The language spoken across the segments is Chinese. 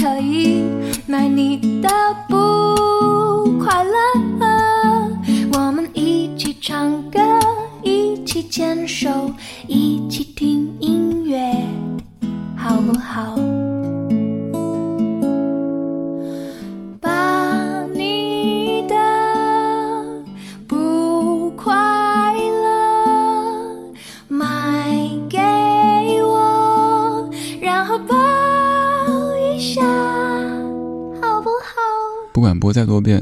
可以买你的不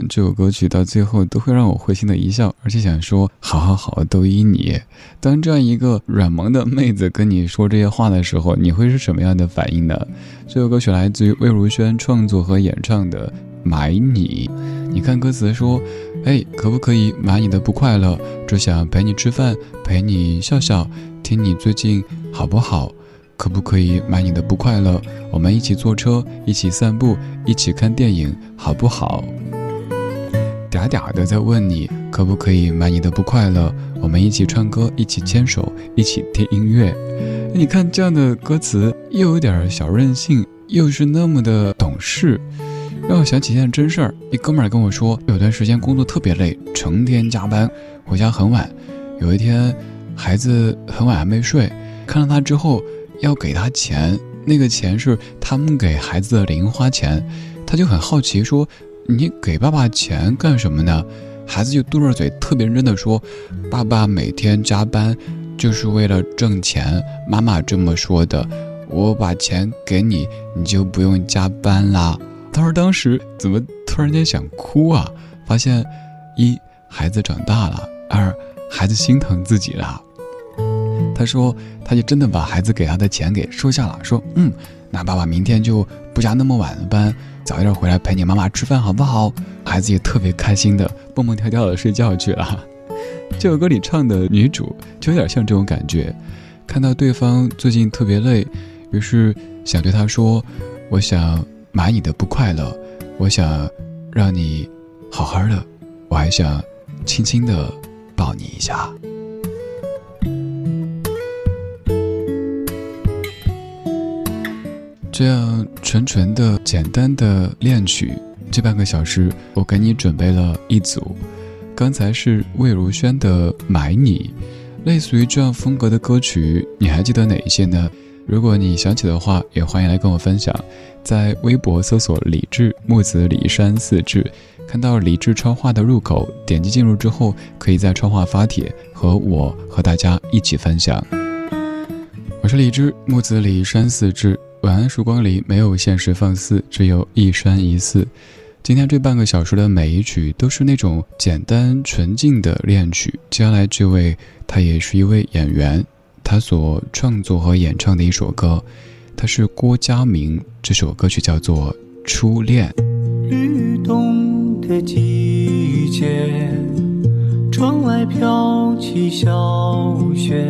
这首歌曲到最后都会让我会心的一笑，而且想说好好好，都依你。当这样一个软萌的妹子跟你说这些话的时候，你会是什么样的反应呢？这首歌曲来自于魏如萱创作和演唱的《买你》。你看歌词说，哎，可不可以买你的不快乐？只想陪你吃饭，陪你笑笑，听你最近好不好？可不可以买你的不快乐？我们一起坐车，一起散步，一起看电影，好不好？嗲嗲的在问你，可不可以买你的不快乐？我们一起唱歌，一起牵手，一起听音乐。你看这样的歌词，又有点小任性，又是那么的懂事，让我想起一件真事儿。一哥们儿跟我说，有段时间工作特别累，成天加班，回家很晚。有一天，孩子很晚还没睡，看到他之后。要给他钱，那个钱是他们给孩子的零花钱，他就很好奇说：“你给爸爸钱干什么呢？”孩子就嘟着嘴，特别认真的说：“爸爸每天加班就是为了挣钱，妈妈这么说的。我把钱给你，你就不用加班啦。”他说：“当时怎么突然间想哭啊？发现一孩子长大了，二孩子心疼自己了。”他说：“他就真的把孩子给他的钱给收下了，说，嗯，那爸爸明天就不加那么晚的班，早一点回来陪你妈妈吃饭，好不好？”孩子也特别开心的蹦蹦跳跳的睡觉去了。这首歌里唱的女主就有点像这种感觉，看到对方最近特别累，于是想对他说：“我想买你的不快乐，我想让你好好的，我还想轻轻的抱你一下。”这样纯纯的、简单的恋曲，这半个小时我给你准备了一组。刚才是魏如萱的《买你》，类似于这样风格的歌曲，你还记得哪一些呢？如果你想起的话，也欢迎来跟我分享。在微博搜索“李志木子李山四志”，看到李志川话的入口，点击进入之后，可以在川话发帖，和我和大家一起分享。我是李志木子李山四志，晚安曙光里没有现实放肆，只有一山一寺。今天这半个小时的每一曲都是那种简单纯净的恋曲。接下来这位，他也是一位演员。他所创作和演唱的一首歌，他是郭嘉明。这首歌曲叫做《初恋》。律动的季节，窗外飘起小雪，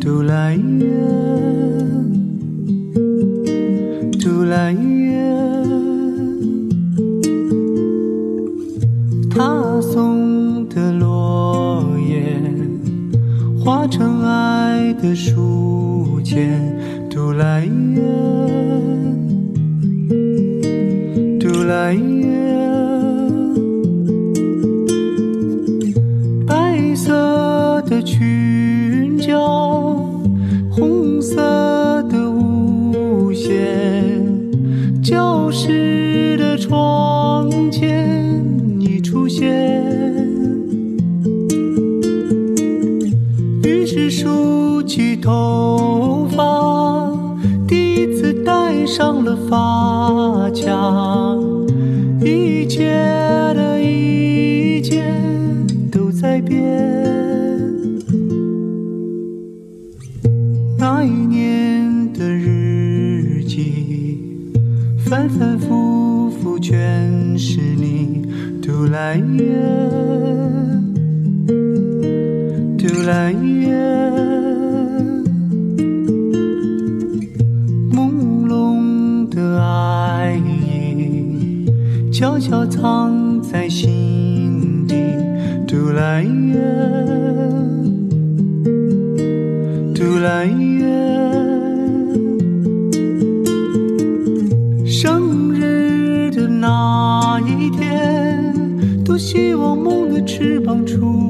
杜来月，来，他送的落叶，化成爱。的书签，读来，梳。起头发，第一次戴上了发卡，一切的一切都在变。那一年的日记，反反复复全是你，读来也，嘟来耶，嘟来耶。生日的那一天，多希望梦的翅膀出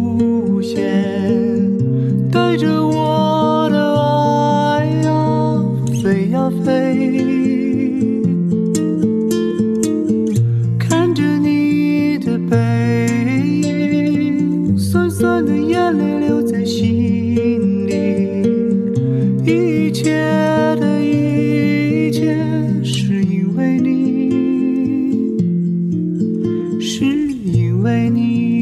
是因为你。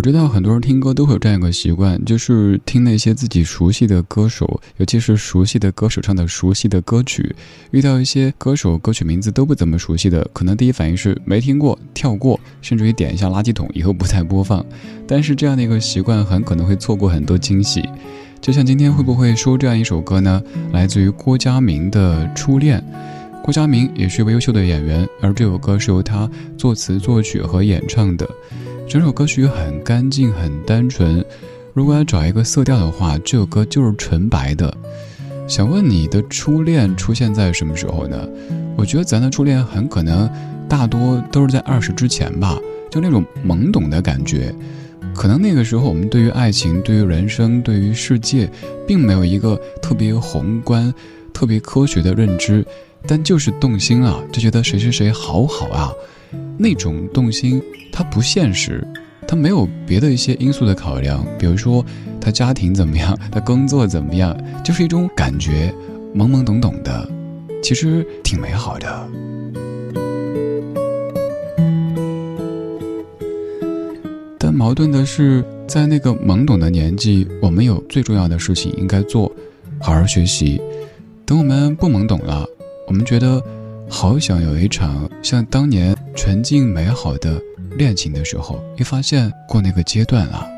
我知道很多人听歌都会有这样一个习惯，就是听那些自己熟悉的歌手，尤其是熟悉的歌手唱的熟悉的歌曲。遇到一些歌手歌曲名字都不怎么熟悉的，可能第一反应是没听过，跳过，甚至于点一下垃圾桶，以后不再播放。但是这样的一个习惯很可能会错过很多惊喜。就像今天会不会说这样一首歌呢？来自于郭嘉明的《初恋》。郭嘉明也是一位优秀的演员，而这首歌是由他作词作曲和演唱的。整首歌曲很干净，很单纯。如果要找一个色调的话，这首歌就是纯白的。想问你的初恋出现在什么时候呢？我觉得咱的初恋很可能大多都是在二十之前吧，就那种懵懂的感觉。可能那个时候我们对于爱情、对于人生、对于世界，并没有一个特别宏观、特别科学的认知，但就是动心了，就觉得谁谁谁好好啊。那种动心，它不现实，它没有别的一些因素的考量，比如说。他家庭怎么样？他工作怎么样？就是一种感觉，懵懵懂懂的，其实挺美好的。但矛盾的是，在那个懵懂的年纪，我们有最重要的事情应该做，好好学习。等我们不懵懂了，我们觉得好想有一场像当年纯净美好的恋情的时候，一发现过那个阶段了。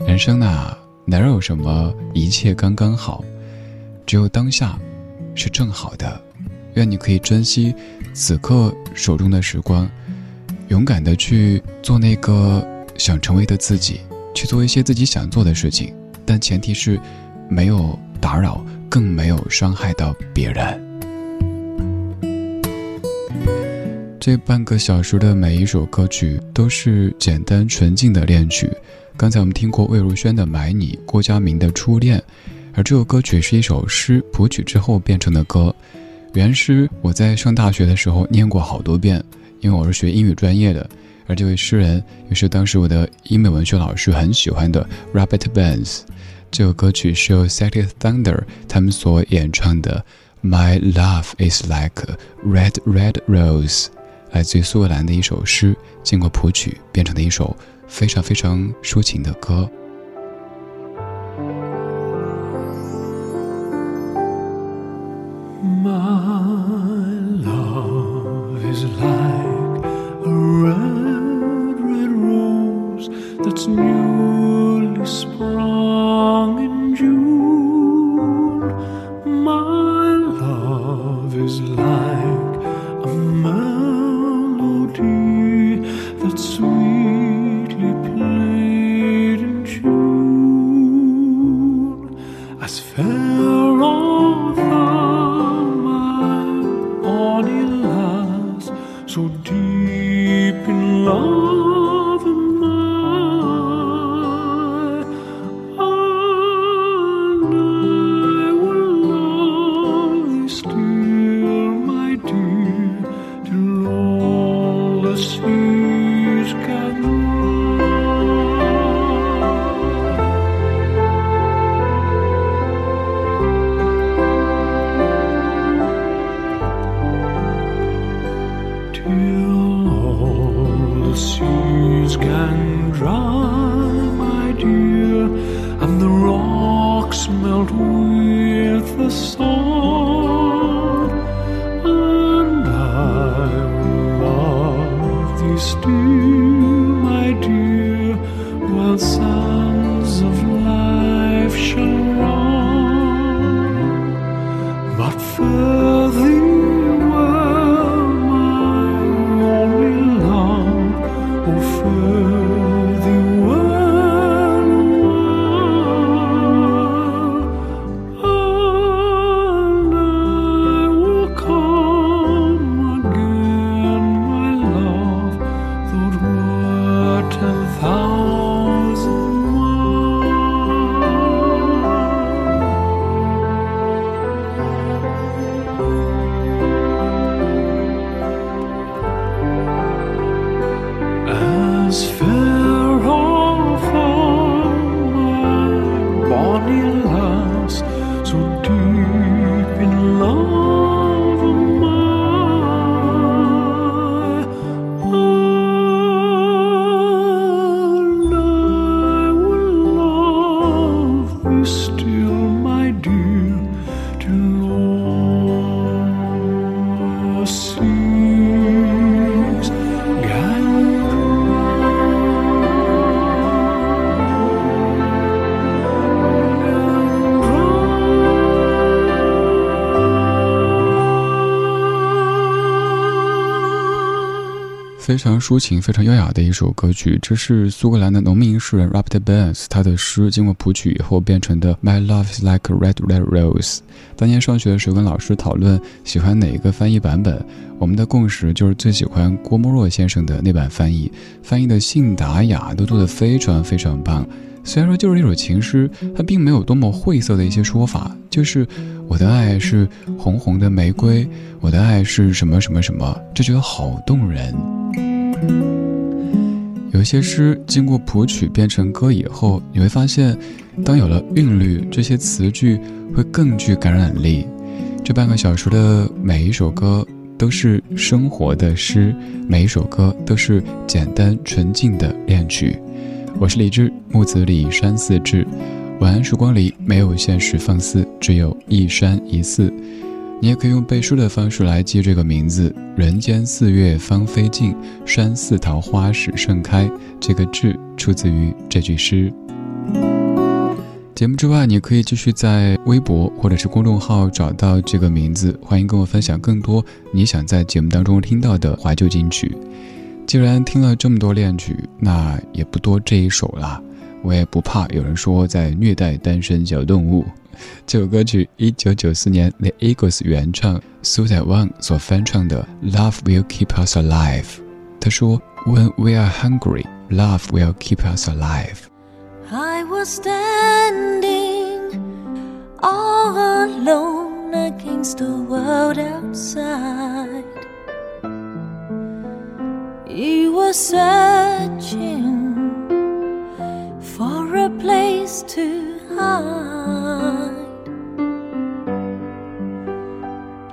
人生呐，哪有什么一切刚刚好？只有当下是正好的。愿你可以珍惜此刻手中的时光，勇敢的去做那个想成为的自己，去做一些自己想做的事情。但前提是没有打扰，更没有伤害到别人。这半个小时的每一首歌曲都是简单纯净的恋曲。刚才我们听过魏如萱的《买你》，郭嘉明的《初恋》，而这首歌曲是一首诗谱曲之后变成的歌。原诗我在上大学的时候念过好多遍，因为我是学英语专业的。而这位诗人也是当时我的英美文学老师很喜欢的 Robert Burns。这首歌曲是由 s e t i Thunder 他们所演唱的《My Love Is Like Red Red Rose》，来自于苏格兰的一首诗，经过谱曲变成的一首非常非常抒情的歌。Like a red, red rose that's new. but further 非常抒情、非常优雅的一首歌曲。这是苏格兰的农民诗人 Robert Burns 他的诗经过谱曲以后变成的。My love is like a red red rose。当年上学的时候跟老师讨论喜欢哪一个翻译版本，我们的共识就是最喜欢郭沫若先生的那版翻译，翻译的信达雅，都做得非常非常棒。虽然说就是一首情诗，它并没有多么晦涩的一些说法，就是我的爱是红红的玫瑰，我的爱是什么什么什么，就觉得好动人。有些诗经过谱曲变成歌以后，你会发现，当有了韵律，这些词句会更具感染力。这半个小时的每一首歌都是生活的诗，每一首歌都是简单纯净的恋曲。我是李志，木子李山寺志。晚安时光里没有现实放肆，只有一山一寺。你也可以用背书的方式来记这个名字：人间四月芳菲尽，山寺桃花始盛开。这个志出自于这句诗。节目之外，你可以继续在微博或者是公众号找到这个名字。欢迎跟我分享更多你想在节目当中听到的怀旧金曲。既然听了这么多恋曲，那也不多这一首啦。我也不怕有人说在虐待单身小动物。这首歌曲一九九四年 The Eagles 原唱苏打旺所翻唱的《Love Will Keep Us Alive》。他说：“When we are hungry, love will keep us alive。” I was standing all alone against the world outside. You were searching for a place to hide.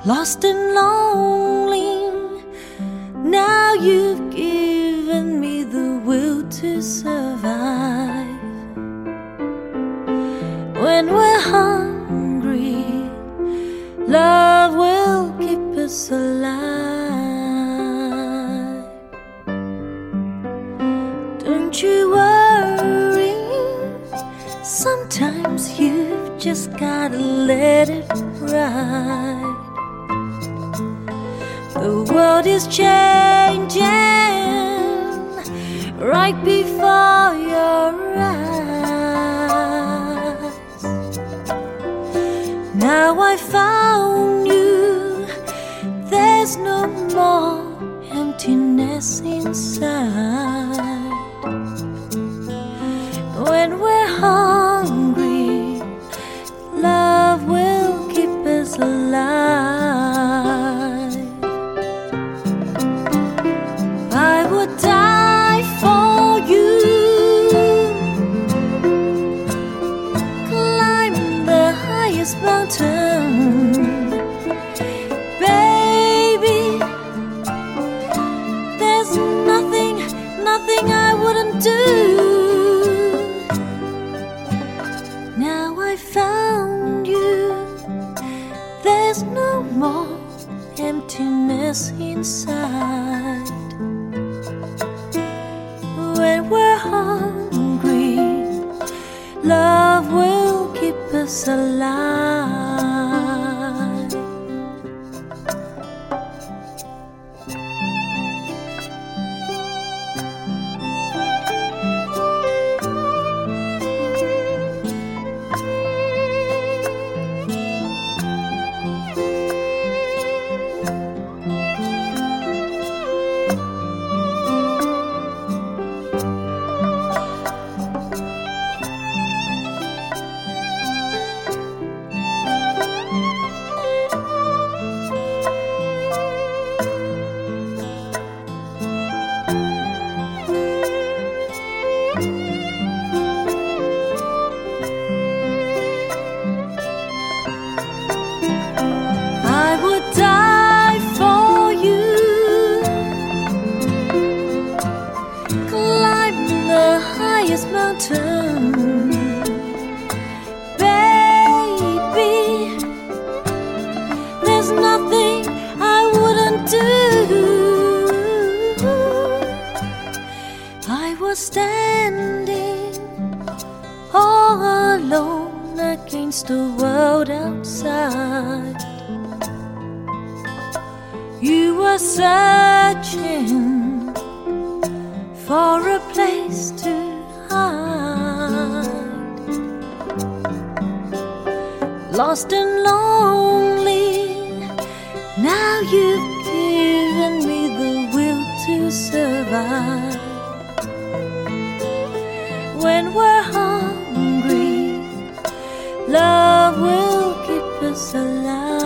Lost and lonely, now you've given me the will to survive. When we're hungry, love will keep us alive. Just gotta let it ride. The world is changing right before your eyes. Now I found you, there's no more emptiness inside. Alive. Searching for a place to hide. Lost and lonely, now you've given me the will to survive. When we're hungry, love will keep us alive.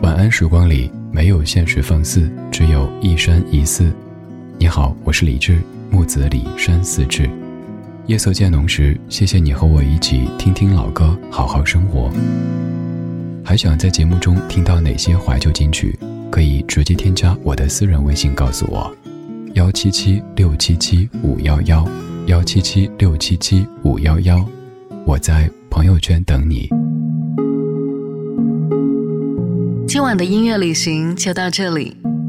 晚安，时光里没有现实放肆。只有一山一寺。你好，我是李志，木子李山寺志。夜色渐浓时，谢谢你和我一起听听老歌，好好生活。还想在节目中听到哪些怀旧金曲？可以直接添加我的私人微信告诉我，幺七七六七七五幺幺，幺七七六七七五幺幺，我在朋友圈等你。今晚的音乐旅行就到这里，